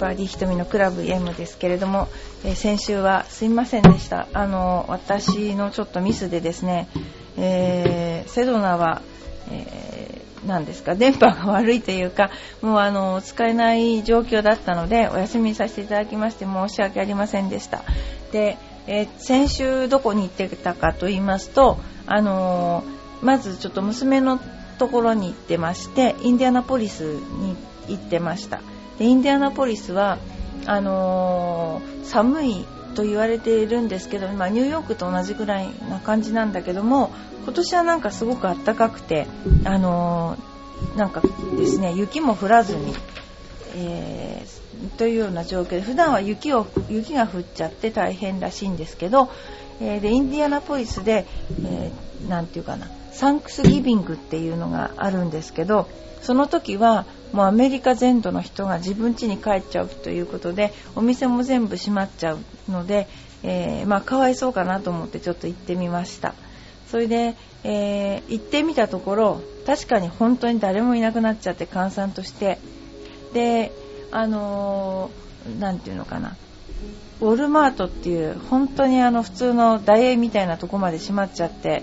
バーディー瞳のクラブ M ですけれども、えー、先週はすいませんでした。あの私のちょっとミスでですね、えー、セドナは、えー、何ですか電波が悪いというかもうあの使えない状況だったのでお休みさせていただきまして申し訳ありませんでした。で、え先週どこに行ってたかと言いますとあのまずちょっと娘のところに行ってましてインディアナポリスに行ってました。でインディアナポリスはあのー、寒いと言われているんですけど、まあ、ニューヨークと同じぐらいな感じなんだけども今年はなんかすごく暖かくて、あのー、なんかですね雪も降らずに、えー、というような状況で普段は雪を雪が降っちゃって大変らしいんですけど、えー、でインディアナポリスで、えー、て言うかなサンクスギビングっていうのがあるんですけどその時はもうアメリカ全土の人が自分家に帰っちゃうということでお店も全部閉まっちゃうので、えー、まあ、かわいそうかなと思ってちょっと行ってみました。それで、えー、行ってみたところ確かに本当に誰もいなくなっちゃって閑散としてであの何、て言うのかな。ウォルマートっていう本当にあの普通のダイエーみたいなとこまで閉まっちゃって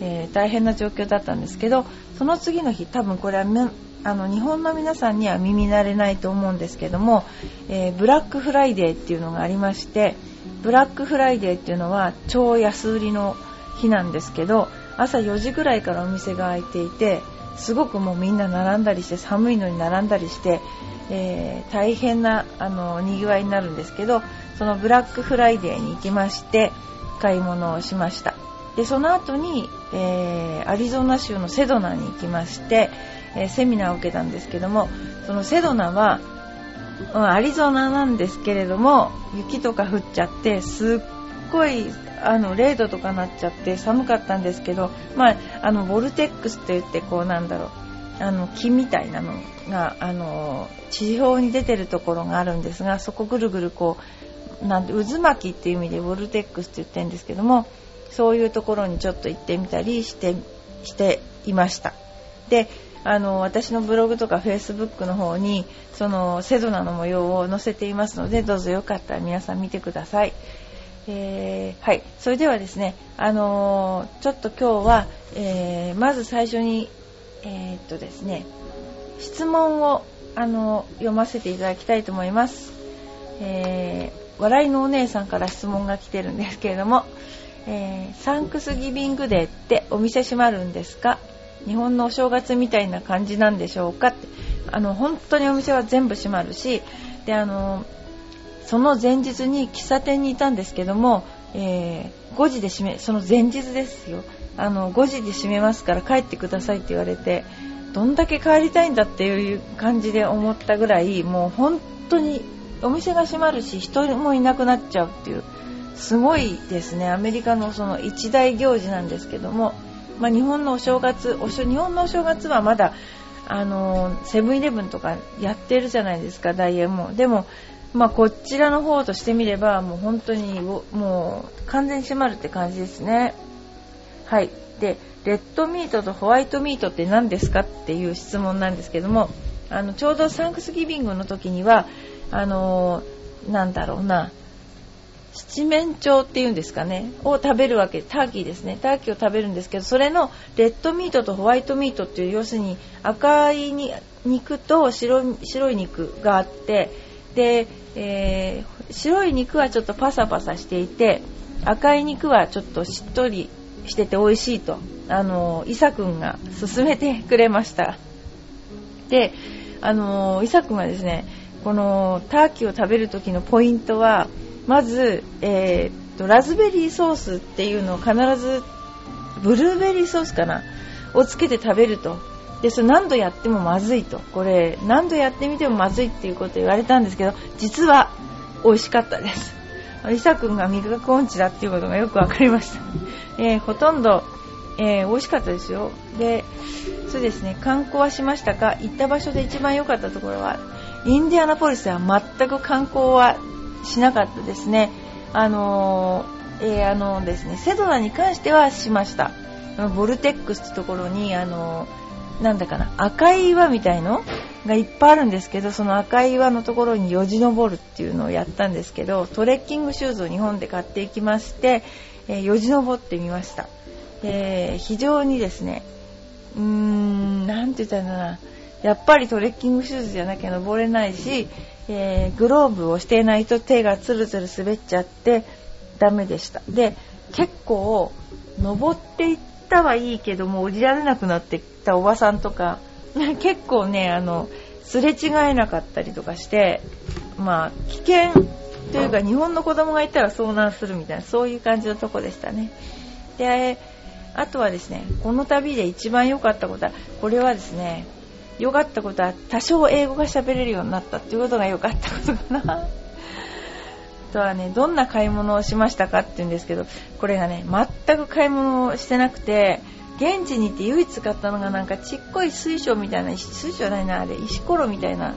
えー、大変な状況だったんですけどその次の日多分これはあの日本の皆さんには耳慣れないと思うんですけども、えー、ブラックフライデーっていうのがありましてブラックフライデーっていうのは超安売りの日なんですけど朝4時ぐらいからお店が開いていてすごくもうみんな並んだりして寒いのに並んだりして、えー、大変なあのにぎわいになるんですけどそのブラックフライデーに行きまして買い物をしました。でその後に、えー、アリゾナ州のセドナに行きまして、えー、セミナーを受けたんですけどもそのセドナは、うん、アリゾナなんですけれども雪とか降っちゃってすっごいあの0度とかなっちゃって寒かったんですけど、まあ、あのボルテックスって言ってこうなんだろうあの木みたいなのがあの地表に出てるところがあるんですがそこぐるぐるこうなんて渦巻きっていう意味でボルテックスって言ってるんですけどもそういうところにちょっと行ってみたりしてしていました。であの私のブログとかフェイスブックの方にそのセドナの模様を載せていますのでどうぞよかったら皆さん見てください、えー、はい。それではですねあのちょっと今日は、えー、まず最初にえー、っとですね質問をあの読ませていただきたいと思います、えー、笑いのお姉さんから質問が来てるんですけれども、えー、サンクスギビングデーってお店閉まるんですか？日本のお正月みたいな感じなんでしょうか？ってあの本当にお店は全部閉まるしであのその前日に喫茶店にいたんですけども、えー、5時で閉めその前日ですよ。あの5時で閉めますから帰ってくださいって言われてどんだけ帰りたいんだっていう感じで思ったぐらいもう本当にお店が閉まるし人もいなくなっちゃうっていうすごいですね。アメリカのその一大行事なんですけども、まあ、日本のお正月お日本のお正月はまだあのセブンイレブンとかやってるじゃないですかダイエーもでも、まあ、こちらの方としてみればもう本当にもう完全に閉まるって感じですね。はい。でレッドミートとホワイトミートって何ですかっていう質問なんですけどもあのちょうどサンクスギビングの時にはあのなんだろうな七面鳥っていうんですかねを食べるわけターキーですね。ターキーを食べるんですけどそれのレッドミートとホワイトミートっていう要するに赤いに肉と白白い肉があってで、えー、白い肉はちょっとパサパサしていて赤い肉はちょっとしっとりしてて美味しいと。あのイサ君が勧めてくれました。であのイサ君はですねこのターキーを食べる時のポイントはまず、えー、とラズベリーソースっていうのを必ずブルーベリーソースかなをつけて食べると。でそれ何度やってもまずいと。これ何度やってみてもまずいっていうことを言われたんですけど実は美味しかったです。リサ君が味覚音痴だっていうことがよく分かりました、えー、ほとんど、えー、美味しかったですよでそうですね観光はしましたか？行った場所で一番良かったところはインディアナポリスでは全く観光はしなかったですね。あのえー、あのですね、セドナに関してはしました。ボルテックスってところに、あのなんだかな、赤い岩みたいの？がいっぱいあるんですけどその赤い岩のところによじ登るっていうのをやったんですけどトレッキングシューズを日本で買っていきまして、えー、よじ登ってみました、えー、非常にですねうーん何て言ったらいいんだな。やっぱりトレッキングシューズじゃなきゃ登れないし、えー、グローブをしていないと手がツルツル滑っちゃってダメでした。で結構登っていったはいいけども降りられなくなってきたおばさんとか 結構ねあのすれ違えなかったりとかしてまあ危険というか日本の子供がいたら遭難するみたいなそういう感じのとこでしたね。であとはですねこの旅で一番良かったことはこれはですね良かったことは多少英語が喋れるようになったっていうことが良かったことかな。とはねどんな買い物をしましたかって言うんですけどこれがね全く買い物をしてなくて現地に行って唯一買ったのがなんかちっこい水晶みたいな水晶ないなあれ石ころみたいな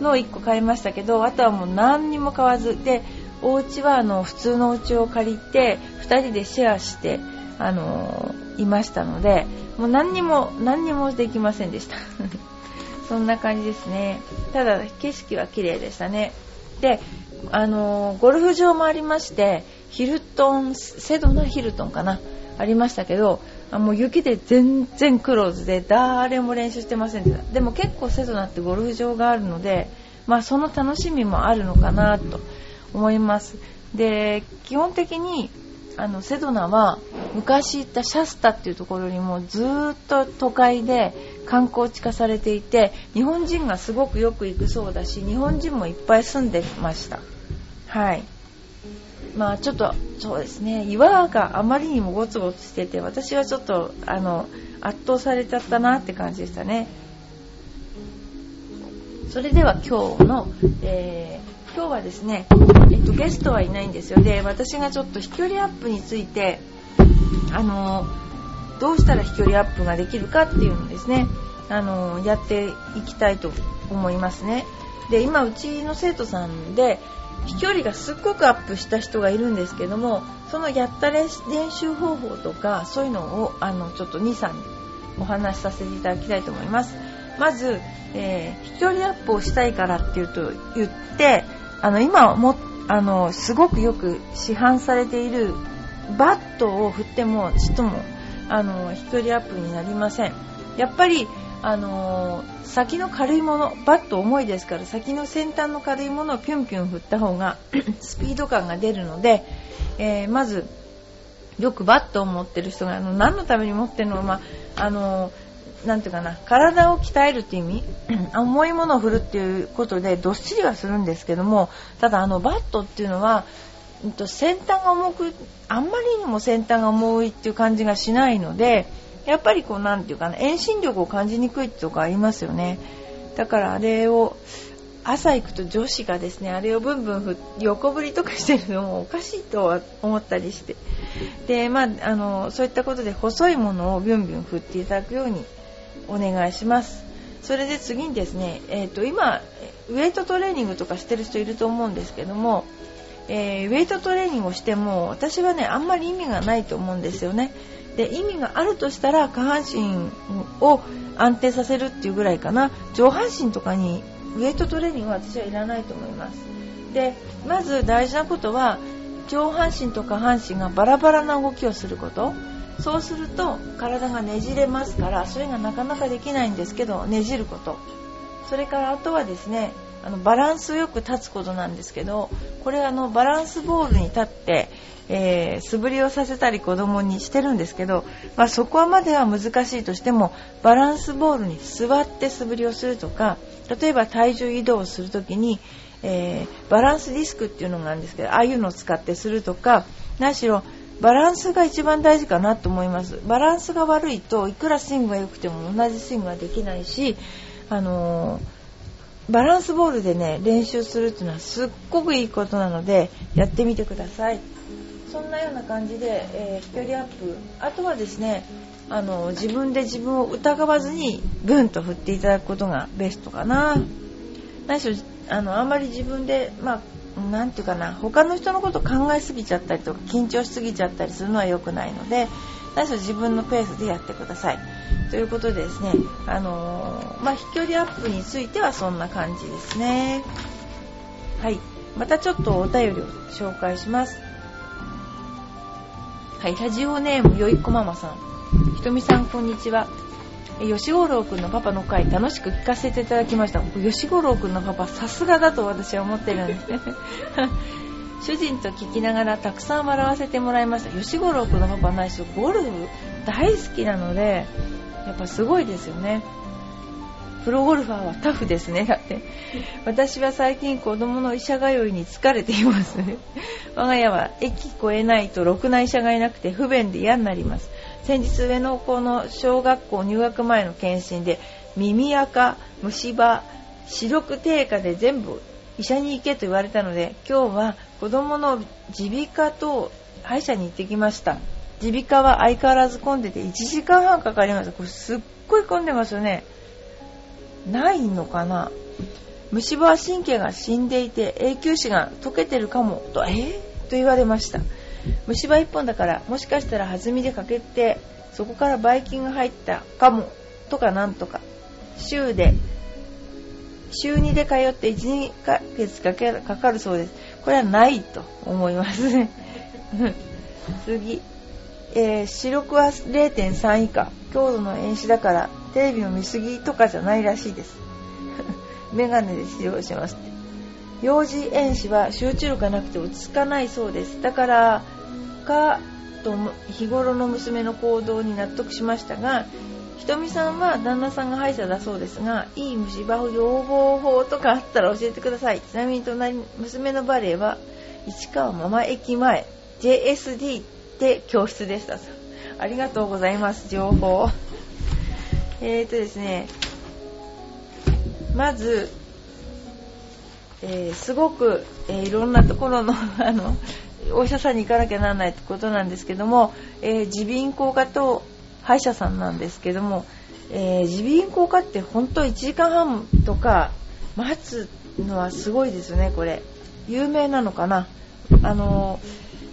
のを1個買いましたけどあとはもう何にも買わずでお家はあの普通のお家を借りて2人でシェアしてあのいましたのでもう何にも何にもできませんでした。そんな感じですね。ただ景色は綺麗でしたね。であのゴルフ場もありましてヒルトンセドナヒルトンかな？ありましたけどあもう雪で全然クローズで誰も練習してませんでした。でも結構セドナってゴルフ場があるので、まあ、その楽しみもあるのかなと思います。で基本的にあのセドナは昔行ったシャスタっていうところにもずっと都会で観光地化されていて日本人がすごくよく行くそうだし日本人もいっぱい住んでました。はい。まあちょっとそうですね。岩があまりにもゴツゴツしてて私はちょっとあの圧倒されちゃったなって感じでしたね。それでは今日の、えー、今日はですね、えっと、ゲストはいないんですよ。で私がちょっと飛距離アップについてあのどうしたら飛距離アップができるかっていうのをですね。あのやっていきたいと思いますね。で今うちの生徒さんで飛距離がすっごくアップした人がいるんですけどもそのやった練習方法とかそういうのをあのちょっと兄さんにお話しさせていただきたいと思います。まず、えー、飛距離アップをしたいからっていうと言ってあの今もあのすごくよく市販されているバットを振ってもちっともあの飛距離アップになりません。やっぱりあの、先の軽いものバット重いですから先の先端の軽いものをピュンピュン振った方が スピード感が出るので、えー、まずよくバットを持ってる人があの何のために持ってるのは、まあ、あのー、ていうかな体を鍛えるっていう意味 重いものを振るっていうことでどっしりはするんですけどもただあのバットっていうのは先端が重くあんまりにも先端が重いっていう感じがしないのでやっぱりこうなんていうかな遠心力を感じにくいってとこありますよね。だからあれを朝行くと女子がですねあれをブンブン横振りとかしてるのもおかしいとは思ったりして。でまああのそういったことで細いものをビュンビュン振っていただくようにお願いします。それで次にですね、えーと、今ウェイトトレーニングとかしてる人いると思うんですけども、えー、ウェイトトレーニングをしても私はねあんまり意味がないと思うんですよね。で意味があるとしたら下半身を安定させるっていうぐらいかな。上半身とかにウエイトトレーニングは私はいらないと思います。でまず大事なことは上半身と下半身がバラバラな動きをすること。そうすると体がねじれますからそれがなかなかできないんですけどねじること。それからあとはですねあのバランスよく立つことなんですけどこれあのバランスボールに立って、えー、素振りをさせたり子供にしてるんですけど、まあ、そこまでは難しいとしてもバランスボールに座って素振りをするとか例えば体重移動をするときに、えー、バランスディスクっていうのがあるんですけどああいうのを使ってするとか何しろバランスが一番大事かなと思います。バランスが悪いといくらスイングが良くても同じスイングができないしあのーバランスボールでね練習するっていうのはすっごくいいことなのでやってみてください。そんなような感じで、えー、飛距離アップ。あとはですねあの自分で自分を疑わずにブンと振っていただくことがベストかな。何しろあのあんまり自分で、まあ、なんていうかな他の人のこと考えすぎちゃったりとか緊張しすぎちゃったりするのは良くないので何しろ自分のペースでやってください。ということでですね、あのー、まあ、飛距離アップについてはそんな感じですね。はい。またちょっとお便りを紹介します。はい。ラジオネームよいこママさん。ひとみさんこんにちは。吉五郎くんのパパの回楽しく聞かせていただきました。吉五郎くんのパパさすがだと私は思ってるんですね。主人と聞きながらたくさん笑わせてもらいました。吉五郎くんのパパないしゴルフ大好きなのでやっぱすごいですよね。プロゴルファーはタフですね。だって。私は最近子供の医者通いに疲れています。我が家は駅越えないとろくな医者がいなくて不便で嫌になります。先日上野子の小学校入学前の検診で耳垢虫歯視力低下で全部医者に行けと言われたので今日は子供の耳鼻科と歯医者に行ってきました。耳鼻科は相変わらず混んでて1時間半かかりました。これすっごい混んでますよね。ないのかな。虫歯は神経が死んでいて永久歯が溶けてるかも。とえ？ー、と言われました。虫歯1本だからもしかしたら弾みで欠けてそこからばい菌が入ったかも。とかなんとか。週で週2で通って12ヶ月かけかかるそうです。これはないと思います。ね 次、えー、視力は0.3以下。強度の遠視だからテレビを見すぎとかじゃないらしいです。メガネで治療します幼児遠視は集中力がなくて落ち着かないそうです。だからかと日頃の娘の行動に納得しましたがひとみさんは旦那さんが歯医者だそうですがいい虫歯予防法とかあったら教えてください。ちなみに隣娘のバレエは市川ママ駅前 JSD で教室でした。ありがとうございます情報。えーとですねまずえー、すごく、えー、いろんなところのあのお医者さんに行かなきゃならないってことなんですけどもえ耳鼻咽喉科と歯医者さんなんですけども耳鼻咽喉科って本当1時間半とか待つのはすごいですねこれ。有名なのかな。あの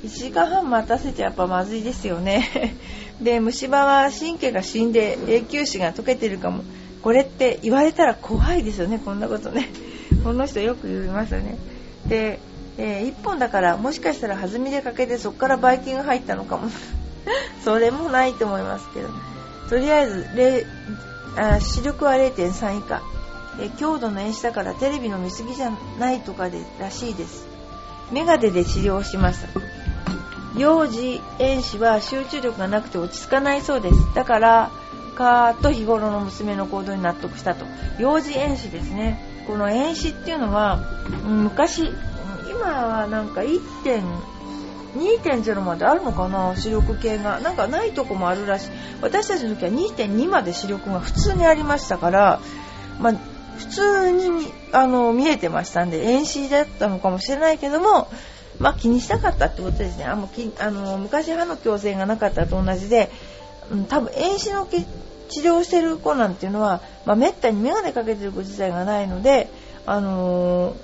1時間半待たせてやっぱまずいですよね。で虫歯は神経が死んで永久歯が溶けてるかも。これって言われたら怖いですよねこんなことね。この人よく言いますよね。で、えー、1本だからもしかしたら弾みでかけてそこからばい菌が入ったのかも。それもないと思いますけどとりあえずあ視力は0.3以下、え、強度の遠視だからテレビの見過ぎじゃないとかでらしいです。メガネで治療しました幼児遠視は集中力がなくて落ち着かないそうです。だからかと日頃の娘の行動に納得したと。幼児遠視ですね。この遠視っていうのは昔今はなんか2.0まであるのかな？視力計が。なんかないとこもあるらしい。私たちの時は2.2まで視力が普通にありましたから、まあ、普通にあの見えてましたんで遠視だったのかもしれないけどもまあ、気にしたかったってことですね。あもうきあの昔歯の矯正がなかったと同じで、うん、多分遠視の治療してる子なんていうのは、まあ、めったに眼鏡かけてる子自体がないので、あのー、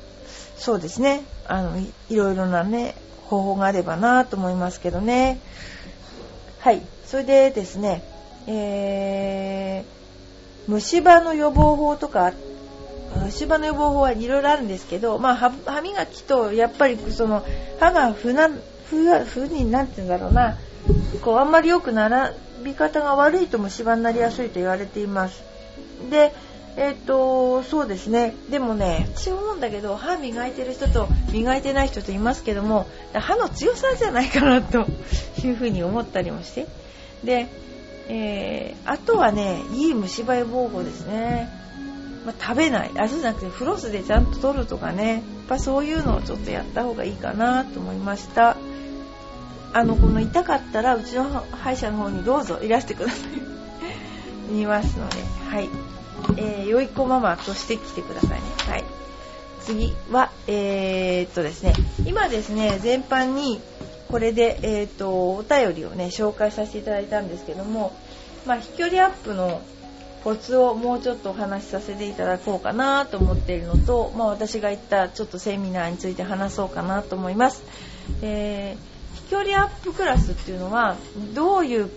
そうですね。あのいいろいろなね方法があればなと思いますけどね。はい。それでですね、えー、虫歯の予防法とか虫歯の予防法はいろいろあるんですけど、まあ、歯磨きとやっぱりその歯が不な不不になって言うんだろうな。こうあんまり良くならび方が悪いと虫歯になりやすいと言われています。で、えっ、ー、と、そうですね。でもね、私思うんだけど、歯磨いてる人と磨いてない人といますけども、歯の強さじゃないかなというふうに思ったりもして。で、えー、あとはね、いい虫歯予防法ですね。まあ、食べない。あ、そうじゃなくて、フロスでちゃんと取るとかね。やっぱそういうのをちょっとやった方がいいかなと思いました。あのこの痛かったらうちの歯医者の方にどうぞいらしてください言いますのではいえー、よい子ママとして来てくださいね。はい。次はえー、っとですね。今ですね全般にこれでえー、っとお便りをね紹介させていただいたんですけどもまあ飛距離アップのコツをもうちょっとお話しさせていただこうかなと思っているのと、まあ、私が行ったちょっとセミナーについて話そうかなと思います。えー、飛距離アップクラスっていうのはどういう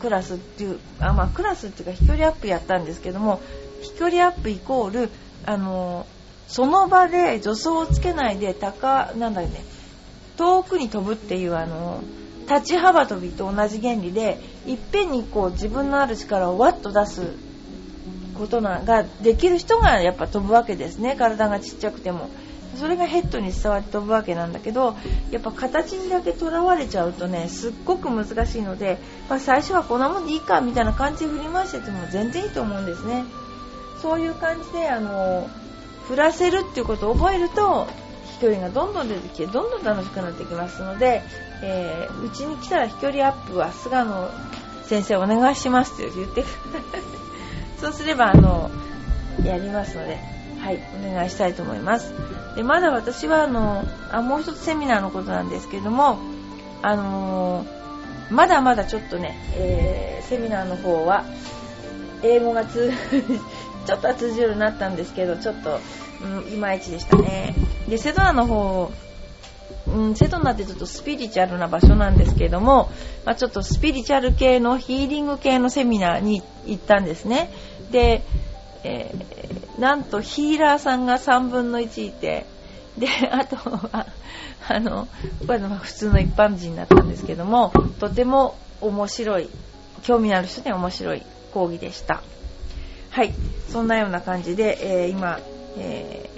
クラスっていうあ、まあ、クラスっていうか飛距離アップやったんですけども飛距離アップイコールあのその場で助走をつけないで高なんだね遠くに飛ぶっていうあの立ち幅跳びと同じ原理でいっぺんにこう自分のある力をワッと出すことができる人がやっぱ飛ぶわけですね。体がちっちゃくても。それがヘッドに伝わって飛ぶわけなんだけどやっぱ形にだけとらわれちゃうとねすっごく難しいので、まあ、最初はこんなもんでいいかみたいな感じで振り回してても全然いいと思うんですね。そういう感じであの振らせるっていうことを覚えると飛距離がどんどん出てきてどんどん楽しくなってきますのでえー、うちに来たら飛距離アップは菅野先生お願いしますって言って そうすればあのやりますので。はいお願いしたいと思いますでまだ私はあのあもう一つセミナーのことなんですけどもあのー、まだまだちょっとね、えー、セミナーの方は英語が通 ちょっとは通じるようになったんですけどちょっと、うん、いまいちでしたねでセドナの方うん、セドナってちょっとスピリチュアルな場所なんですけども、まあ、ちょっとスピリチュアル系のヒーリング系のセミナーに行ったんですね。で、えー、なんとヒーラーさんが3分の1いて、で、あとは、あの、これは普通の一般人だったんですけども、とても面白い、興味のある人に面白い講義でした。はい、そんなような感じで、えー、今、え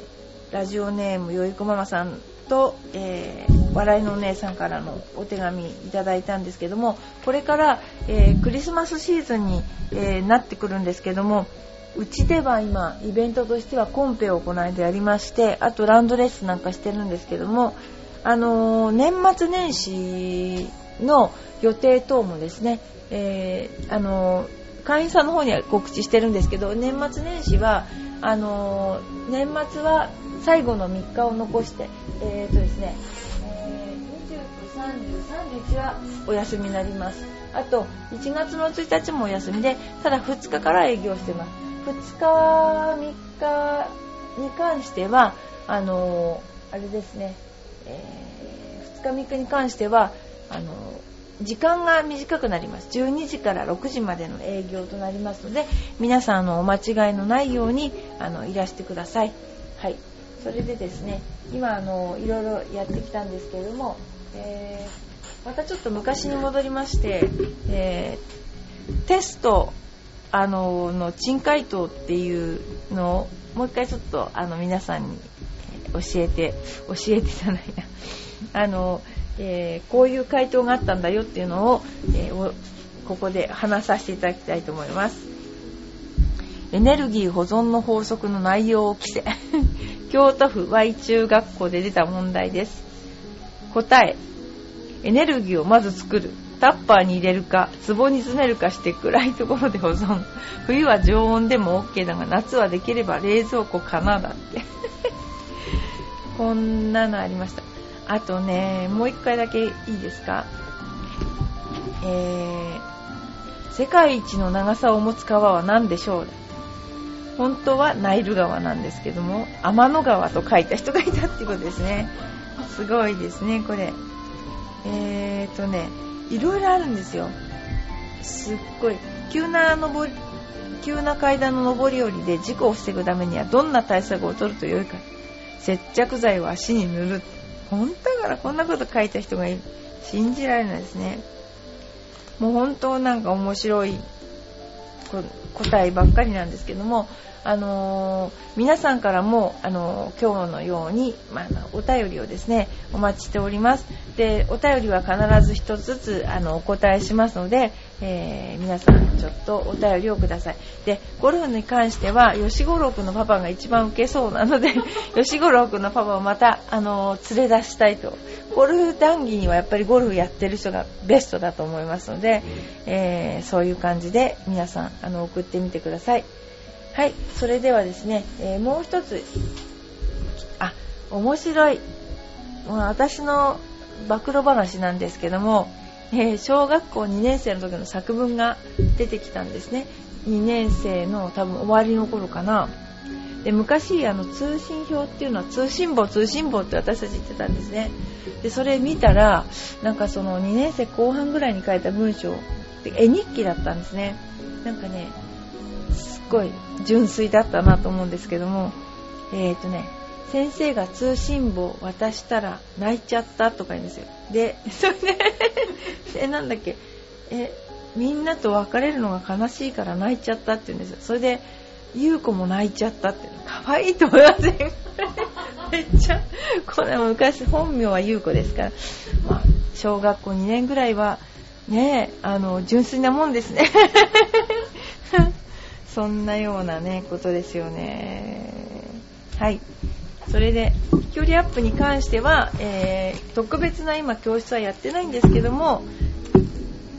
ー、ラジオネームよいこママさんと、えー、笑いのお姉さんからのお手紙いただいたんですけどもこれから、えー、クリスマスシーズンに、えー、なってくるんですけどもうちでは今イベントとしてはコンペを行いでやりましてあとランドレッスンなんかしてるんですけどもあの年末年始の予定等もですね、えーあの会員さんの方には告知してるんですけど年末年始はあの年末は最後の3日を残して、えーとですねえー、29、30、31はお休みになります。あと、1月の1日もお休みで、ただ2日から営業してます。2日、3日に関しては、あの、あれですね、えー、2日、3日に関しては、あの、時間が短くなります。12時から6時までの営業となりますので、皆さん、の、お間違いのないように、あの、いらしてください。はい。それでですね今あのいろいろやってきたんですけれども、えー、またちょっと昔に戻りまして、えー、テストあのの珍回答っていうのをもう一回ちょっとあの皆さんに教えて教えてじゃないな あの、えー、こういう回答があったんだよっていうのを,、えー、ここで話させていただきたいと思いますエネルギー保存の法則の内容を規制 京都府 Y 中学校で出た問題です。答え、エネルギーをまず作る。タッパーに入れるか、壺に詰めるかして暗いところで保存。冬は常温でも OK だが、夏はできれば冷蔵庫かなだって。こんなのありました。あとね、もう一回だけいいですか？えー、世界一の長さを持つ川は何でしょう？本当はナイル川なんですけども天の川と書いた人がいたってことですねすごいですねこれえーとねいろいろあるんですよ。すっごい。急な登り急な階段の上り下りで事故を防ぐためにはどんな対策を取るとよいか。接着剤を足に塗る。本当だからこんなこと書いた人がいる。信じられないですね。もう本当なんか面白い。答えばっかりなんですけどもあのー、皆さんからも、あのー、今日のように、まあ、お便りをですねお待ちしております。でお便りは必ず1つずつあのお答えしますので、えー、皆さんちょっとお便りをください。でゴルフに関しては吉五郎君のパパが一番受けそうなので 吉五郎君のパパをまた、あの連れ出したいと。ゴルフ談義にはやっぱりゴルフやってる人がベストだと思いますので、えそういう感じで皆さんあの送っててみてください。はいそれではですね、えー、もう一つあ面白い。もう私の暴露話なんですけども、えー、小学校2年生の時の作文が出てきたんですね。2年生の多分終わりの頃かな。で昔あの通信表っていうのは通信簿通信簿って私たち言ってたんですね。でそれ見たらなんかその2年生後半ぐらいに書いた文章絵日記だったんですね。なんかねごい純粋だったなと思うんですけどもえっ、ー、とね先生が通信簿渡したら泣いちゃったとか言うんですよ。で それでえなんだっけ。えみんなと別れるのが悲しいから泣いちゃったって言うんですよ。それで優子も泣いちゃったって可愛いと思いません。めっちゃこれ昔本名は優子ですから、まあ、小学校2年ぐらいはねあの純粋なもんですね。そんなようなねことですよね。はい。それで飛距離アップに関しては、えー、特別な今教室はやってないんですけども、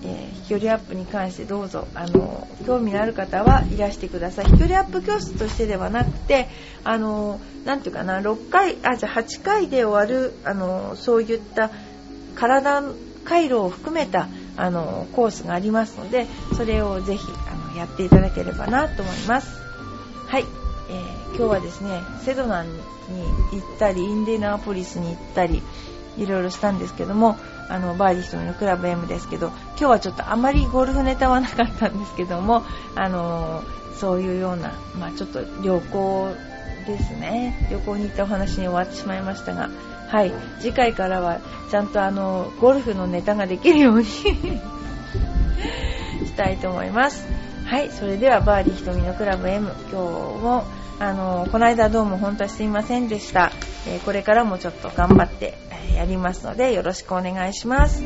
えー、飛距離アップに関してどうぞあの興味のある方はいらしてください。飛距離アップ教室としてではなくてあのなていうかな6回あじゃあ8回で終わるあのそういった体回路を含めたあのコースがありますのでそれをぜひあやっていただければなと思います。はい、えー、今日はですねセドナに行ったりインディナーポリスに行ったりいろいろしたんですけどもあのバーディー瞳のクラブ M ですけど今日はちょっとあまりゴルフネタはなかったんですけどもあのそういうような、まあ、ちょっと旅行ですね。旅行に行ったお話に終わってしまいましたがはい。次回からはちゃんとあのゴルフのネタができるように したいと思います。はいそれではバーディー瞳のクラブ M 今日もあのこの間どうも本当はすいませんでした、えー、これからもちょっと頑張ってやりますのでよろしくお願いします。